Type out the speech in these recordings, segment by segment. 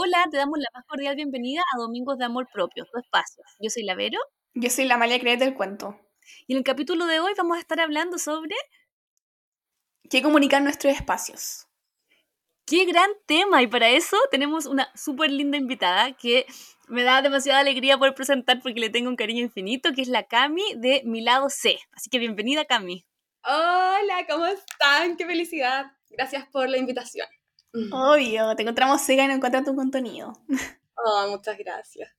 Hola, te damos la más cordial bienvenida a Domingos de Amor Propio, tu espacio. Yo soy la Vero. Yo soy la Malia Creer del cuento. Y en el capítulo de hoy vamos a estar hablando sobre... ¿Qué comunicar nuestros espacios? ¡Qué gran tema! Y para eso tenemos una súper linda invitada que me da demasiada alegría poder presentar porque le tengo un cariño infinito, que es la Cami de Mi Lado C. Así que bienvenida, Cami. Hola, ¿cómo están? ¡Qué felicidad! Gracias por la invitación. Obvio, te encontramos ciega y no encuentras tu contenido. Oh, muchas gracias.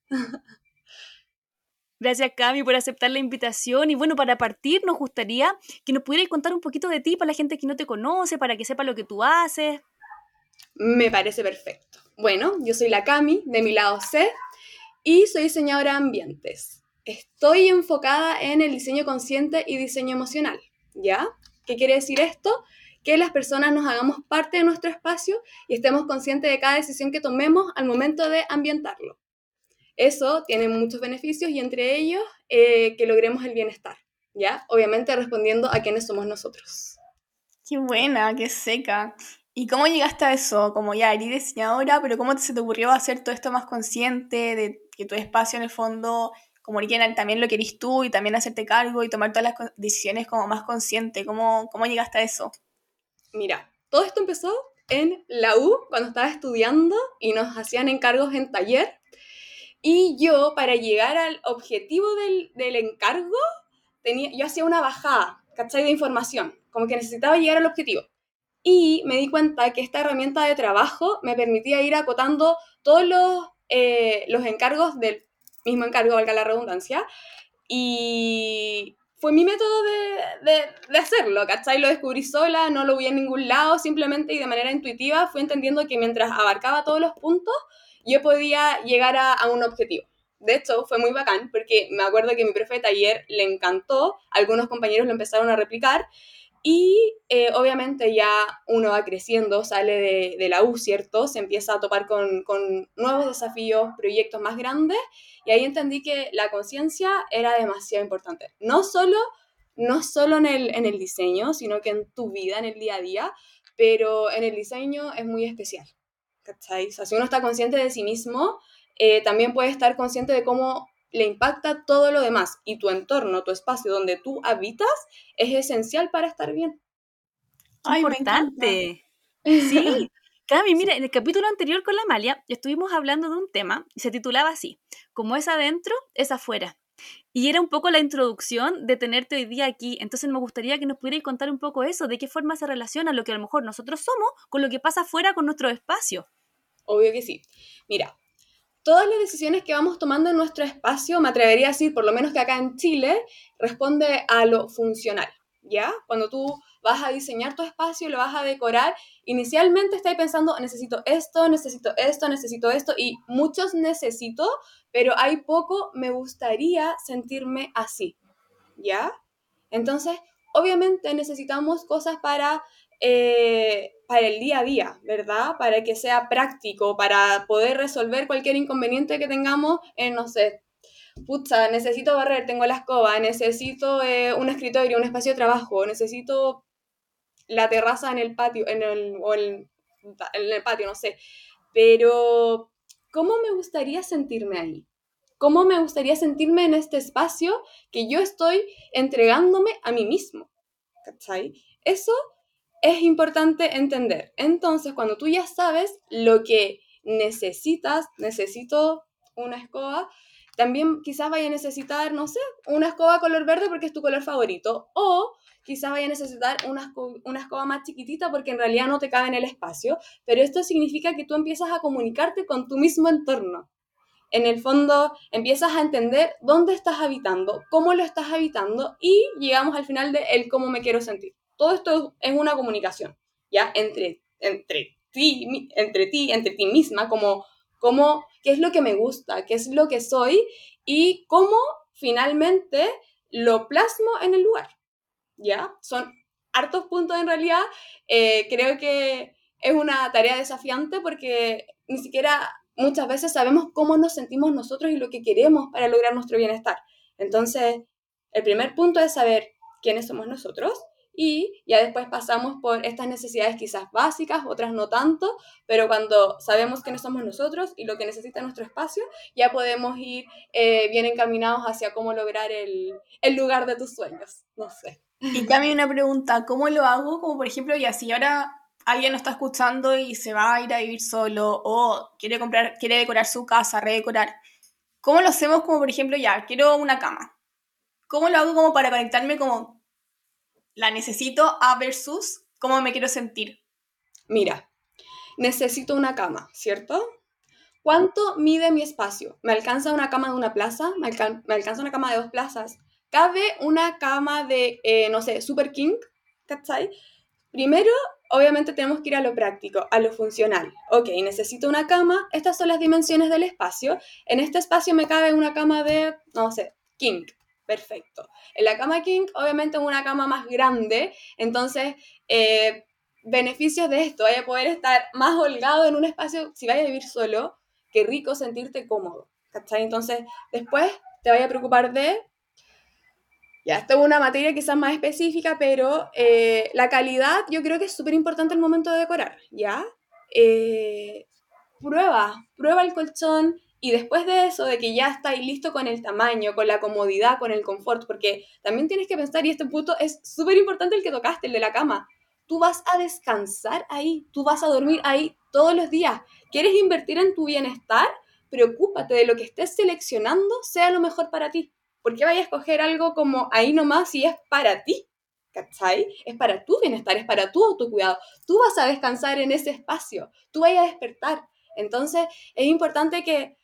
Gracias, Cami, por aceptar la invitación. Y bueno, para partir, nos gustaría que nos pudieras contar un poquito de ti para la gente que no te conoce, para que sepa lo que tú haces. Me parece perfecto. Bueno, yo soy la Cami, de mi lado C, y soy diseñadora de ambientes. Estoy enfocada en el diseño consciente y diseño emocional, ¿ya? ¿Qué quiere decir esto? Que las personas nos hagamos parte de nuestro espacio y estemos conscientes de cada decisión que tomemos al momento de ambientarlo. Eso tiene muchos beneficios y entre ellos eh, que logremos el bienestar, ¿ya? Obviamente respondiendo a quiénes somos nosotros. Qué buena, qué seca. ¿Y cómo llegaste a eso? Como ya eres diseñadora, pero ¿cómo se te ocurrió hacer todo esto más consciente de que tu espacio en el fondo, como que también lo querís tú y también hacerte cargo y tomar todas las decisiones como más consciente? ¿Cómo, cómo llegaste a eso? Mira, todo esto empezó en la U cuando estaba estudiando y nos hacían encargos en taller. Y yo, para llegar al objetivo del, encargo, tenía, yo hacía una bajada, ¿cachai? De información, como que necesitaba llegar al objetivo. Y me di cuenta que esta herramienta de trabajo me permitía ir acotando todos los, eh, los encargos del mismo encargo, valga la redundancia, y fue mi método de, de, de, hacerlo, ¿cachai? Lo descubrí sola, no lo vi en ningún lado, simplemente y de manera intuitiva fui entendiendo que mientras abarcaba todos los puntos, yo podía llegar a, a un objetivo. De hecho, fue muy bacán porque me acuerdo que mi profe de taller le encantó, algunos compañeros lo empezaron a replicar y eh, obviamente ya uno va creciendo, sale de, de, la U, ¿cierto? Se empieza a topar con, con, nuevos desafíos, proyectos más grandes, y ahí entendí que la conciencia era demasiado importante. No solo, no solo en, el, en el diseño, sino que en tu vida, en el día a día, pero en el diseño es muy especial. ¿Cachai? O sea, si uno está consciente de sí mismo, eh, también puede estar consciente de cómo le impacta todo lo demás y tu entorno, tu espacio donde tú habitas es esencial para estar bien. Ay, importante. Sí. Cami, mira, en el capítulo anterior con la Amalia estuvimos hablando de un tema y se titulaba así, como es adentro, es afuera. Y era un poco la introducción de tenerte hoy día aquí. Entonces me gustaría que nos pudierais contar un poco eso, de qué forma se relaciona lo que a lo mejor nosotros somos con lo que pasa afuera con nuestro espacio. Obvio que sí. Mira, todas las decisiones que vamos tomando en nuestro espacio, me atrevería a decir, por lo menos que acá en Chile, responde a lo funcional, ¿ya? Cuando tú vas a diseñar tu espacio, lo vas a decorar, inicialmente estás pensando, necesito esto, necesito esto, necesito esto, y muchos necesito, pero hay poco, me gustaría sentirme así, ¿ya? Entonces, obviamente necesitamos cosas para eh, para el día a día, ¿verdad? Para que sea práctico, para poder resolver cualquier inconveniente que tengamos en, no sé, pucha, necesito barrer, tengo la escoba, necesito eh, un escritorio, un espacio de trabajo, necesito la terraza en el patio, en el, o en el patio, no sé. Pero, ¿cómo me gustaría sentirme ahí? ¿Cómo me gustaría sentirme en este espacio que yo estoy entregándome a mí mismo? ¿Cachai? Eso es importante entender. Entonces, cuando tú ya sabes lo que necesitas, necesito una escoba, también quizás vaya a necesitar, no sé, una escoba color verde porque es tu color favorito. O quizás vaya a necesitar una, escoba más chiquitita porque en realidad no te cabe en el espacio. Pero esto significa que tú empiezas a comunicarte con tu mismo entorno. En el fondo empiezas a entender dónde estás habitando, cómo lo estás habitando y llegamos al final de el cómo me quiero sentir todo esto es una comunicación, ¿ya? Entre, entre, ti, entre ti, entre ti misma, como, como qué es lo que me gusta, qué es lo que soy y cómo finalmente lo plasmo en el lugar, ¿ya? Son hartos puntos en realidad. Eh, creo que es una tarea desafiante porque ni siquiera muchas veces sabemos cómo nos sentimos nosotros y lo que queremos para lograr nuestro bienestar. Entonces, el primer punto es saber quiénes somos nosotros y ya después pasamos por estas necesidades quizás básicas, otras no tanto, pero cuando sabemos quiénes somos nosotros y lo que necesita nuestro espacio, ya podemos ir eh, bien encaminados hacia cómo lograr el, el lugar de tus sueños. No sé. Y también una pregunta, ¿cómo lo hago? Como por ejemplo, ya si ahora alguien no está escuchando y se va a ir a vivir solo o quiere comprar, quiere decorar su casa, redecorar, ¿cómo lo hacemos como por ejemplo ya, quiero una cama? ¿Cómo lo hago como para conectarme como la necesito a versus cómo me quiero sentir? Mira, necesito una cama, ¿cierto? ¿Cuánto mide mi espacio? ¿Me alcanza una cama de una plaza? ¿Me, alcanza una cama de dos plazas? ¿Cabe una cama de, eh, no sé, Super King? ¿Cachai? Primero, obviamente tenemos que ir a lo práctico, a lo funcional. Ok, necesito una cama, estas son las dimensiones del espacio. En este espacio me cabe una cama de, no sé, King. Perfecto. En la cama King, obviamente es una cama más grande, entonces, eh, beneficios de esto, vaya a poder estar más holgado en un espacio, si vaya a vivir solo, qué rico sentirte cómodo. ¿Cachai? Entonces, después te vaya a preocupar de ya, esto es una materia quizás más específica, pero eh, la calidad yo creo que es súper importante el momento de decorar, ¿ya? Eh, prueba, prueba el colchón y después de eso, de que ya estáis listo con el tamaño, con la comodidad, con el confort, porque también tienes que pensar, y este punto es súper importante el que tocaste, el de la cama. Tú vas a descansar ahí, tú vas a dormir ahí todos los días. ¿Quieres invertir en tu bienestar? Preocúpate de lo que estés seleccionando sea lo mejor para ti. ¿por qué vayas a escoger algo como ahí nomás si es para ti? ¿Cachai? Es para tu bienestar, es para tu autocuidado. Tú vas a descansar en ese espacio, tú vayas a despertar. Entonces, es importante que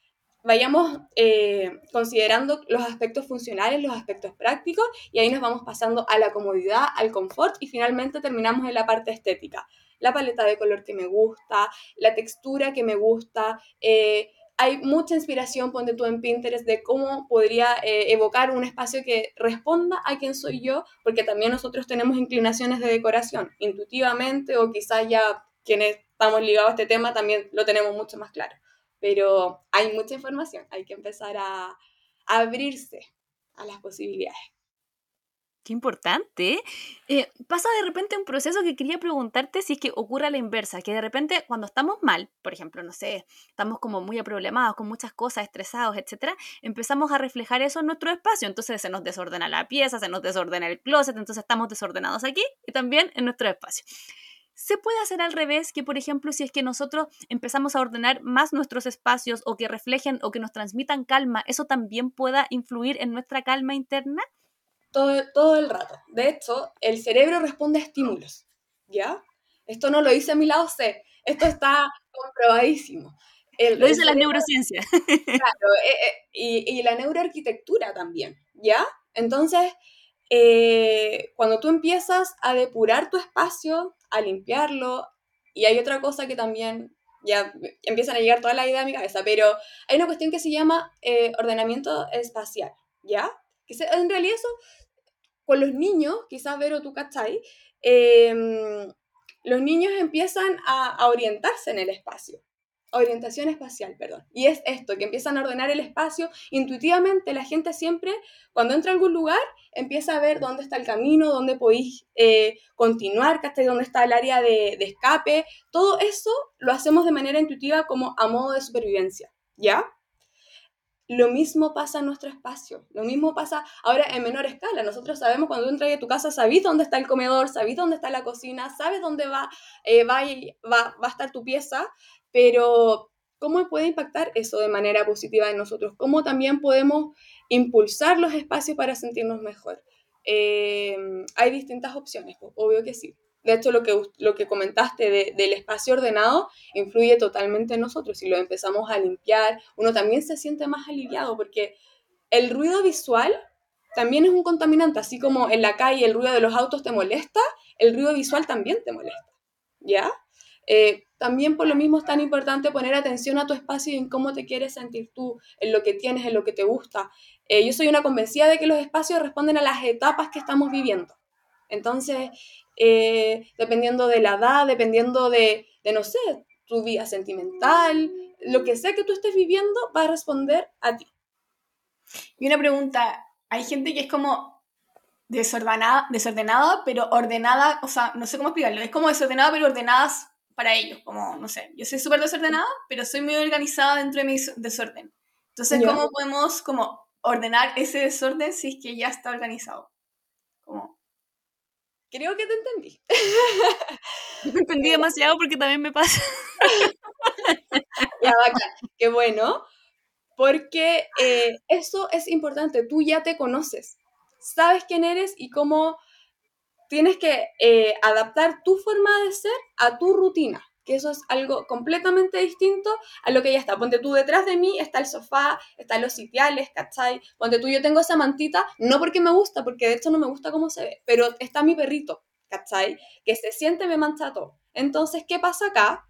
vayamos eh, considerando los aspectos funcionales, los aspectos prácticos, y ahí nos vamos pasando a la comodidad, al confort, y finalmente terminamos en la parte estética. La paleta de color que me gusta, la textura que me gusta, eh, hay mucha inspiración, ponte tú en Pinterest, de cómo podría eh, evocar un espacio que responda a quién soy yo, porque también nosotros tenemos inclinaciones de decoración, intuitivamente o quizás ya quienes estamos ligados a este tema también lo tenemos mucho más claro. Pero hay mucha información, hay que empezar a, abrirse a las posibilidades. Qué importante. Eh, pasa de repente un proceso que quería preguntarte si es que ocurre a la inversa, que de repente cuando estamos mal, por ejemplo, no sé, estamos como muy aproblemados con muchas cosas, estresados, etcétera, empezamos a reflejar eso en nuestro espacio. Entonces se nos desordena la pieza, se nos desordena el closet, entonces estamos desordenados aquí y también en nuestro espacio. Se puede hacer al revés, que por ejemplo, si es que nosotros empezamos a ordenar más nuestros espacios o que reflejen o que nos transmitan calma, eso también pueda influir en nuestra calma interna todo, el rato. De hecho, el cerebro responde a estímulos, ¿ya? Esto no lo dice mi lado C, esto está comprobadísimo. lo dice la neurociencia. Claro, eh, eh, y, la neuroarquitectura también, ¿ya? Entonces, eh, cuando tú empiezas a depurar tu espacio, a limpiarlo, y hay otra cosa que también ya empiezan a llegar toda la idea a mi cabeza, pero hay una cuestión que se llama ordenamiento espacial, ¿ya? Que en realidad eso con los niños, quizás Vero, tú cachai, em, los niños empiezan a, orientarse en el espacio. Orientación espacial, perdón. Y es esto, que empiezan a ordenar el espacio. Intuitivamente la gente siempre, cuando entra a algún lugar, empieza a ver dónde está el camino, dónde podéis eh, continuar, dónde está el área de, escape. Todo eso lo hacemos de manera intuitiva como a modo de supervivencia, ¿ya? Lo mismo pasa en nuestro espacio, lo mismo pasa ahora en menor escala. Nosotros sabemos cuando entras a tu casa, sabes dónde está el comedor, sabes dónde está la cocina, sabes dónde va, eh, va, va, va a estar tu pieza, pero ¿cómo puede impactar eso de manera positiva en nosotros? ¿Cómo también podemos impulsar los espacios para sentirnos mejor? Eh, hay distintas opciones, obvio que sí. De hecho, lo que, lo que comentaste del espacio ordenado influye totalmente en nosotros. Si lo empezamos a limpiar, uno también se siente más aliviado porque el ruido visual también es un contaminante. Así como en la calle el ruido de los autos te molesta, el ruido visual también te molesta. ¿Ya? Eh, también por lo mismo es tan importante poner atención a tu espacio y en cómo te quieres sentir tú, en lo que tienes, en lo que te gusta. Eh, yo soy una convencida de que los espacios responden a las etapas que estamos viviendo. Entonces, eh, dependiendo de la edad, dependiendo de, de, no sé, tu vida sentimental, lo que sea que tú estés viviendo va a responder a ti. Y una pregunta, hay gente que es como, desordenada, desordenada, pero ordenada, o sea, no sé cómo explicarlo, es como desordenada, pero ordenadas para ellos, como, no sé, yo soy súper desordenada, pero soy muy organizada dentro de mi desorden. Entonces, ¿cómo podemos como ordenar ese desorden si es que ya está organizado? Como... Creo que te entendí. Yo me entendí demasiado porque también me pasa. ya, bacán. Qué bueno. Porque eh, eso es importante. Tú ya te conoces. Sabes quién eres y cómo tienes que eh, adaptar tu forma de ser a tu rutina, que eso es algo completamente distinto a lo que ya está. Ponte tú detrás de mí, está el sofá, están los sitiales, ¿cachai? Ponte tú, yo tengo esa mantita, no porque me gusta, porque de hecho no me gusta cómo se ve, pero está mi perrito, ¿cachai? Que se siente, me mancha todo. Entonces, ¿qué pasa acá?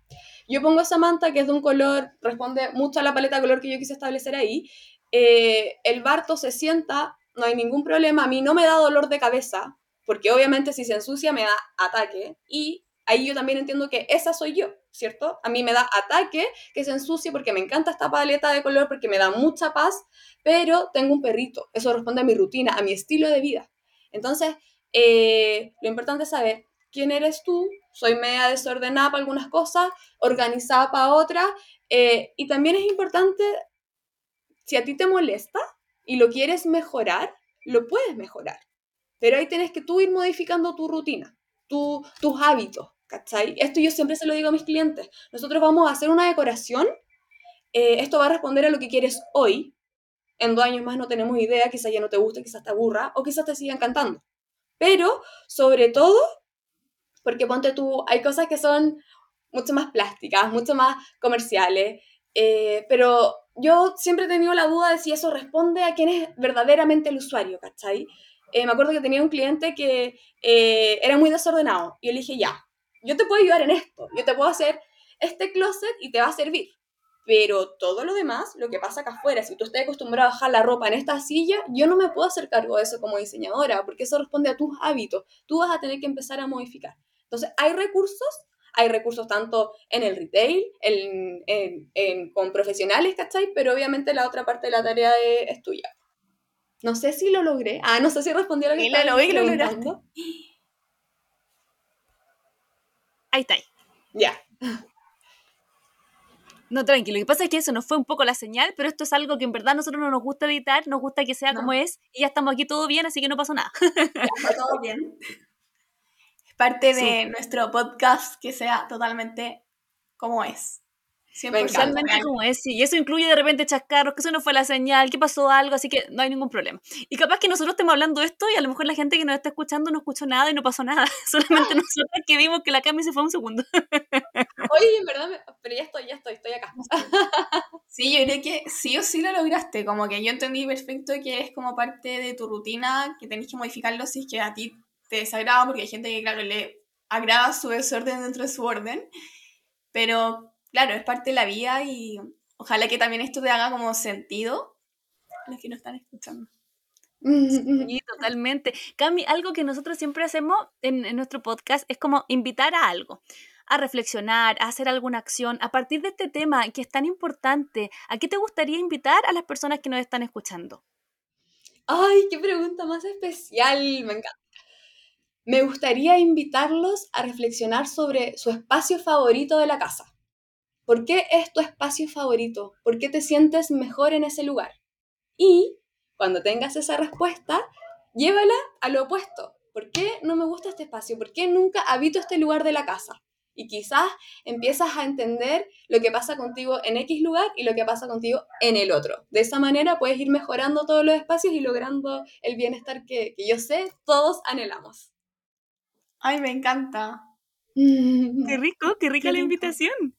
Yo pongo esa manta que es de un color, responde mucho a la paleta de color que yo quise establecer ahí. Eh, el barto se sienta, no hay ningún problema, a mí no me da dolor de cabeza, porque obviamente si se ensucia me da ataque y ahí yo también entiendo que esa soy yo, ¿cierto? A mí me da ataque que se ensucie porque me encanta esta paleta de color, porque me da mucha paz, pero tengo un perrito, eso responde a mi rutina, a mi estilo de vida. Entonces, eh, lo importante es saber quién eres tú, soy media desordenada para algunas cosas, organizada para otras, eh, y también es importante, si a ti te molesta y lo quieres mejorar, lo puedes mejorar. Pero ahí tienes que tú ir modificando tu rutina, tu, tus hábitos, ¿cachai? Esto yo siempre se lo digo a mis clientes. Nosotros vamos a hacer una decoración, eh, esto va a responder a lo que quieres hoy. En dos años más no tenemos idea, quizás ya no te guste, quizás te aburra o quizás te siga encantando. Pero, sobre todo, porque ponte tú, hay cosas que son mucho más plásticas, mucho más comerciales, eh, pero yo siempre he tenido la duda de si eso responde a quién es verdaderamente el usuario, ¿cachai? Eh, me acuerdo que tenía un cliente que eh, era muy desordenado y le dije, ya, yo te puedo ayudar en esto, yo te puedo hacer este closet y te va a servir. Pero todo lo demás, lo que pasa acá afuera, si tú estás acostumbrado a dejar la ropa en esta silla, yo no me puedo hacer cargo de eso como diseñadora, porque eso responde a tus hábitos. Tú vas a tener que empezar a modificar. Entonces, hay recursos, hay recursos tanto en el retail, en, con profesionales, ¿cachai? Pero obviamente la otra parte de la tarea es tuya. No sé si lo logré. Ah, no sé si respondí a lo que estaba lo preguntando. Ahí está. Ya. No, tranquilo. Lo que pasa es que eso nos fue un poco la señal, pero esto es algo que en verdad a nosotros no nos gusta editar, nos gusta que sea como es, y ya estamos aquí todo bien, así que no pasó nada. está todo bien. Es parte de nuestro podcast que sea totalmente como es. 100% como es, y eso incluye de repente chascarros, que eso no fue la señal, que pasó algo, así que no hay ningún problema. Y capaz que nosotros estemos hablando esto y a lo mejor la gente que nos está escuchando no escuchó nada y no pasó nada, solamente nosotros que vimos que la Cami se fue un segundo. Oye, en verdad, pero ya estoy, ya estoy, estoy acá. Sí, yo creo que sí o sí lo lograste, como que yo entendí perfecto que es como parte de tu rutina, que tenés que modificarlo si es que a ti te desagrada, porque hay gente que, claro, le agrada su desorden dentro de su orden, pero claro, es parte de la vida y ojalá que también esto te haga como sentido a los que nos están escuchando. Sí, totalmente. Cami, algo que nosotros siempre hacemos en, en, nuestro podcast es como invitar a algo, a reflexionar, a hacer alguna acción a partir de este tema que es tan importante. ¿A qué te gustaría invitar a las personas que nos están escuchando? Ay, qué pregunta más especial, me encanta. Me gustaría invitarlos a reflexionar sobre su espacio favorito de la casa. ¿Por qué es tu espacio favorito? ¿Por qué te sientes mejor en ese lugar? Y cuando tengas esa respuesta, llévala a lo opuesto. ¿Por qué no me gusta este espacio? ¿Por qué nunca habito este lugar de la casa? Y quizás empiezas a entender lo que pasa contigo en X lugar y lo que pasa contigo en el otro. De esa manera puedes ir mejorando todos los espacios y logrando el bienestar que, yo sé todos anhelamos. Ay, me encanta. Qué rico, qué rica la invitación.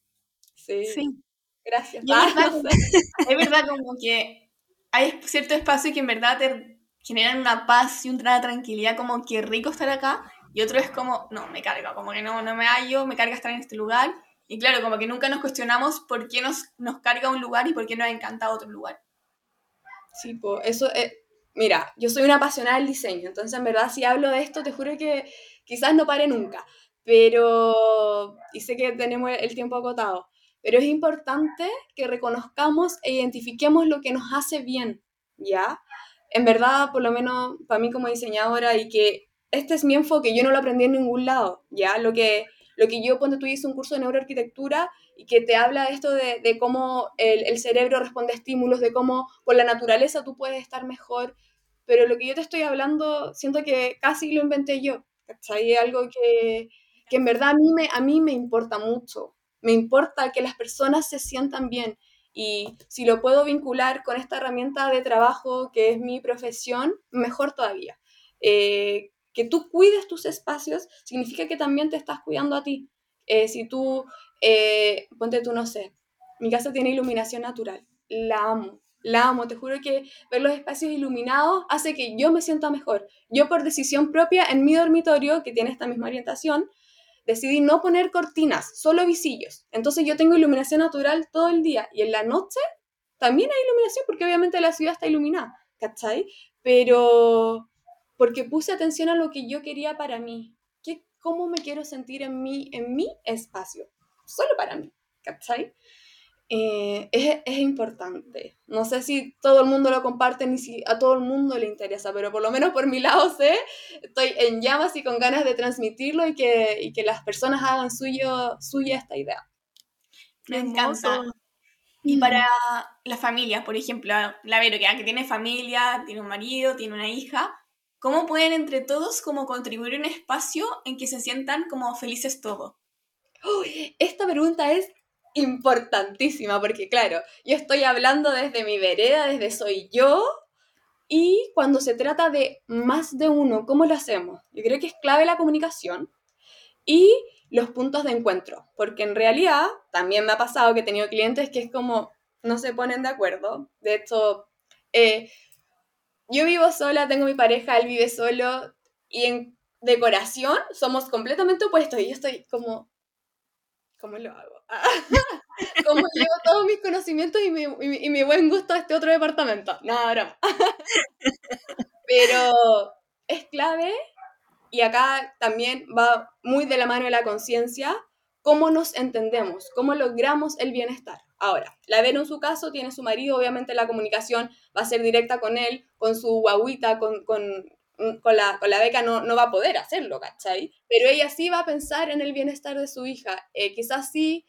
Sí. Gracias. es, verdad, como que hay cierto espacio que en verdad te generan una paz y una tranquilidad, como que rico estar acá, y otro es como, no, me carga, como que no, no me hallo, me carga estar en este lugar, y claro, como que nunca nos cuestionamos por qué nos, nos carga un lugar y por qué nos encanta otro lugar. Sí, pues eso es, mira, yo soy una apasionada del diseño, entonces en verdad si hablo de esto, te juro que quizás no pare nunca, pero, y sé que tenemos el tiempo acotado, pero es importante que reconozcamos e identifiquemos lo que nos hace bien, ¿ya? en verdad, por lo menos para mí como diseñadora, y que este es mi enfoque, yo no lo aprendí en ningún lado, ¿ya? Lo que, lo que yo, cuando tú hice un curso de neuroarquitectura y que te habla de esto de, de cómo el, el, cerebro responde a estímulos, de cómo con la naturaleza tú puedes estar mejor, pero lo que yo te estoy hablando, siento que casi lo inventé yo, ¿cachai? Algo que, que en verdad a mí, me, a mí me importa mucho, me importa que las personas se sientan bien y si lo puedo vincular con esta herramienta de trabajo que es mi profesión, mejor todavía. Eh, que tú cuides tus espacios significa que también te estás cuidando a ti. Eh, si tú, eh, ponte tú, no sé, mi casa tiene iluminación natural, la amo, la amo, te juro que ver los espacios iluminados hace que yo me sienta mejor. Yo por decisión propia en mi dormitorio, que tiene esta misma orientación, decidí no poner cortinas, solo visillos. Entonces yo tengo iluminación natural todo el día y en la noche también hay iluminación porque obviamente la ciudad está iluminada, ¿cachai? Pero porque puse atención a lo que yo quería para mí, que, cómo me quiero sentir en mí, en mi espacio, solo para mí, ¿cachai? Eh, es, es, importante. No sé si todo el mundo lo comparte ni si a todo el mundo le interesa, pero por lo menos por mi lado sé, estoy en llamas y con ganas de transmitirlo y que, y que las personas hagan suyo, suya esta idea. Me encanta. Y para la familia, por ejemplo, la Vero, que, que tiene familia, tiene un marido, tiene una hija, ¿Cómo pueden entre todos como contribuir un espacio en que se sientan como felices todos? esta pregunta es importantísima porque claro, yo estoy hablando desde mi vereda, desde soy yo, y cuando se trata de más de uno, ¿cómo lo hacemos? Yo creo que es clave la comunicación y los puntos de encuentro, porque en realidad también me ha pasado que he tenido clientes que es como no se ponen de acuerdo. De hecho, eh, yo vivo sola, tengo mi pareja, él vive solo y en decoración somos completamente opuestos y yo estoy como, ¿cómo lo hago? ¿Cómo llevo todos mis conocimientos y mi, y buen gusto a este otro departamento? Nada, broma. Pero es clave y acá también va muy de la mano de la conciencia cómo nos entendemos, cómo logramos el bienestar. Ahora, la Vero en su caso tiene su marido, obviamente la comunicación va a ser directa con él, con su guaguita, con, con, con, la, con la beca no, no va a poder hacerlo, ¿cachai? Pero ella sí va a pensar en el bienestar de su hija. Eh, quizás sí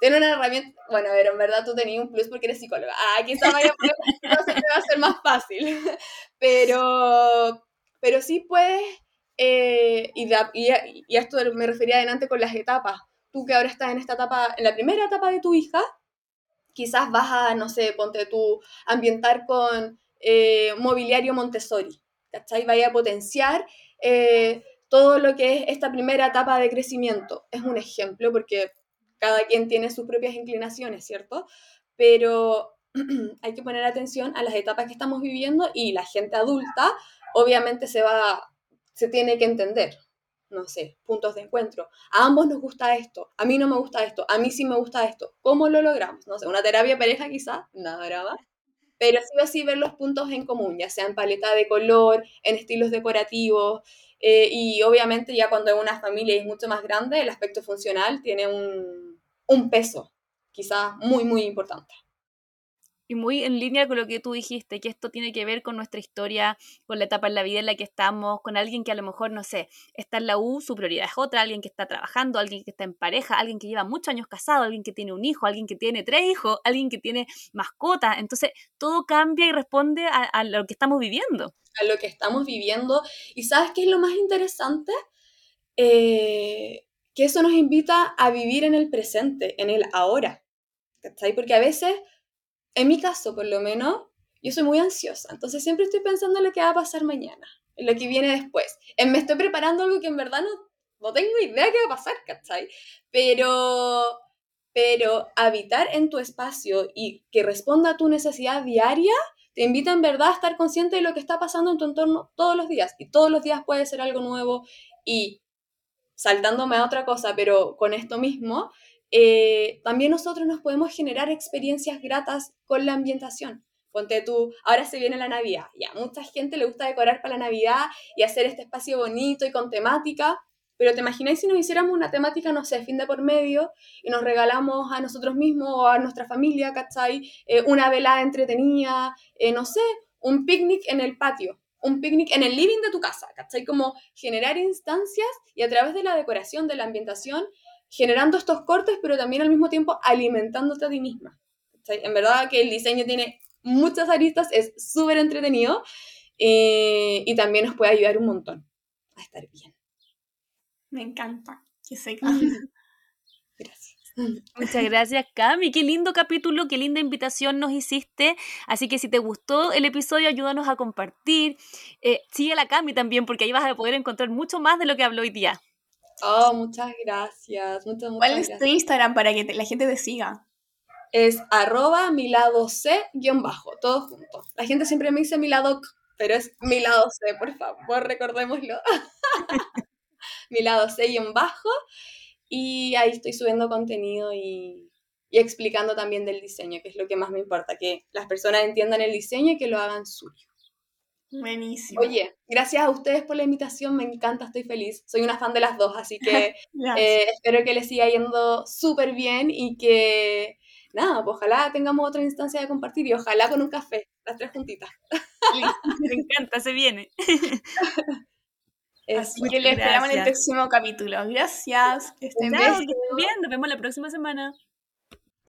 tiene una herramienta, bueno, a ver, en verdad tú tenías un plus porque eres psicóloga. Ah, quizás vaya a no te va a ser más fácil. Pero, pero sí puedes, eh, y, y, y a esto me refería adelante con las etapas. Tú que ahora estás en esta etapa, en la primera etapa de tu hija, quizás vas a, no sé, ponte tú, ambientar con eh, mobiliario Montessori, ¿cachai? Vaya a potenciar eh, todo lo que es esta primera etapa de crecimiento. Es un ejemplo porque cada quien tiene sus propias inclinaciones, ¿cierto? Pero hay que poner atención a las etapas que estamos viviendo y la gente adulta obviamente se va, se tiene que entender, no sé, puntos de encuentro. A ambos nos gusta esto, a mí no me gusta esto, a mí sí me gusta esto. ¿Cómo lo logramos? No sé, una terapia pareja quizás, nada grava. Pero sí o sí ver los puntos en común, ya sea en paleta de color, en estilos decorativos, eh, y obviamente ya cuando es una familia es mucho más grande, el aspecto funcional tiene un, un peso, quizás muy, muy importante y muy en línea con lo que tú dijiste, que esto tiene que ver con nuestra historia, con la etapa en la vida en la que estamos, con alguien que a lo mejor, no sé, está en la U, su prioridad es otra, alguien que está trabajando, alguien que está en pareja, alguien que lleva muchos años casado, alguien que tiene un hijo, alguien que tiene tres hijos, alguien que tiene mascota. Entonces, todo cambia y responde a, lo que estamos viviendo. A lo que estamos viviendo. ¿Y sabes qué es lo más interesante? Eh, que eso nos invita a vivir en el presente, en el ahora. Porque a veces en mi caso, por lo menos, yo soy muy ansiosa, entonces siempre estoy pensando en lo que va a pasar mañana, en lo que viene después. En me estoy preparando algo que en verdad no, no tengo idea qué va a pasar, ¿cachai? Pero, pero habitar en tu espacio y que responda a tu necesidad diaria te invita en verdad a estar consciente de lo que está pasando en tu entorno todos los días. Y todos los días puede ser algo nuevo. Y saltándome a otra cosa, pero con esto mismo, eh, también nosotros nos podemos generar experiencias gratas con la ambientación. Ponte tú, ahora se viene la Navidad, ya, mucha gente le gusta decorar para la Navidad y hacer este espacio bonito y con temática, pero te imagináis si nos hiciéramos una temática, no sé, fin de por medio, y nos regalamos a nosotros mismos o a nuestra familia, ¿cachai? Eh, una velada entretenida, eh, no sé, un picnic en el patio, un picnic en el living de tu casa, ¿cachai? Como generar instancias y a través de la decoración, de la ambientación, generando estos cortes, pero también al mismo tiempo alimentándote a ti misma. ¿cachai? En verdad que el diseño tiene muchas aristas, es súper entretenido eh, y también nos puede ayudar un montón a estar bien. Me encanta. Que. Muchas gracias, Cami. Qué lindo capítulo, qué linda invitación nos hiciste. Así que si te gustó el episodio, ayúdanos a compartir. Eh, sigue a la Cami también, porque ahí vas a poder encontrar mucho más de lo que habló hoy día. Oh, muchas gracias. Muchas, muchas ¿Cuál es gracias. tu Instagram para que te- la gente te siga? Es arroba mi lado C guion bajo, todo junto. La gente siempre me dice mi lado C, pero es mi lado C, por favor, recordémoslo. mi lado C guion bajo. Y ahí estoy subiendo contenido y, y explicando también del diseño, que es lo que más me importa, que las personas entiendan el diseño y que lo hagan suyo. Buenísimo. Oye, gracias a ustedes por la invitación, me encanta, estoy feliz. Soy una fan de las dos, así que eh, espero que les siga yendo súper bien y que, nada, pues ojalá tengamos otra instancia de compartir y ojalá con un café, las tres juntitas. Me encanta, se viene. Así que le esperamos en el próximo capítulo. Gracias. Que estén bien. Nos vemos la próxima semana.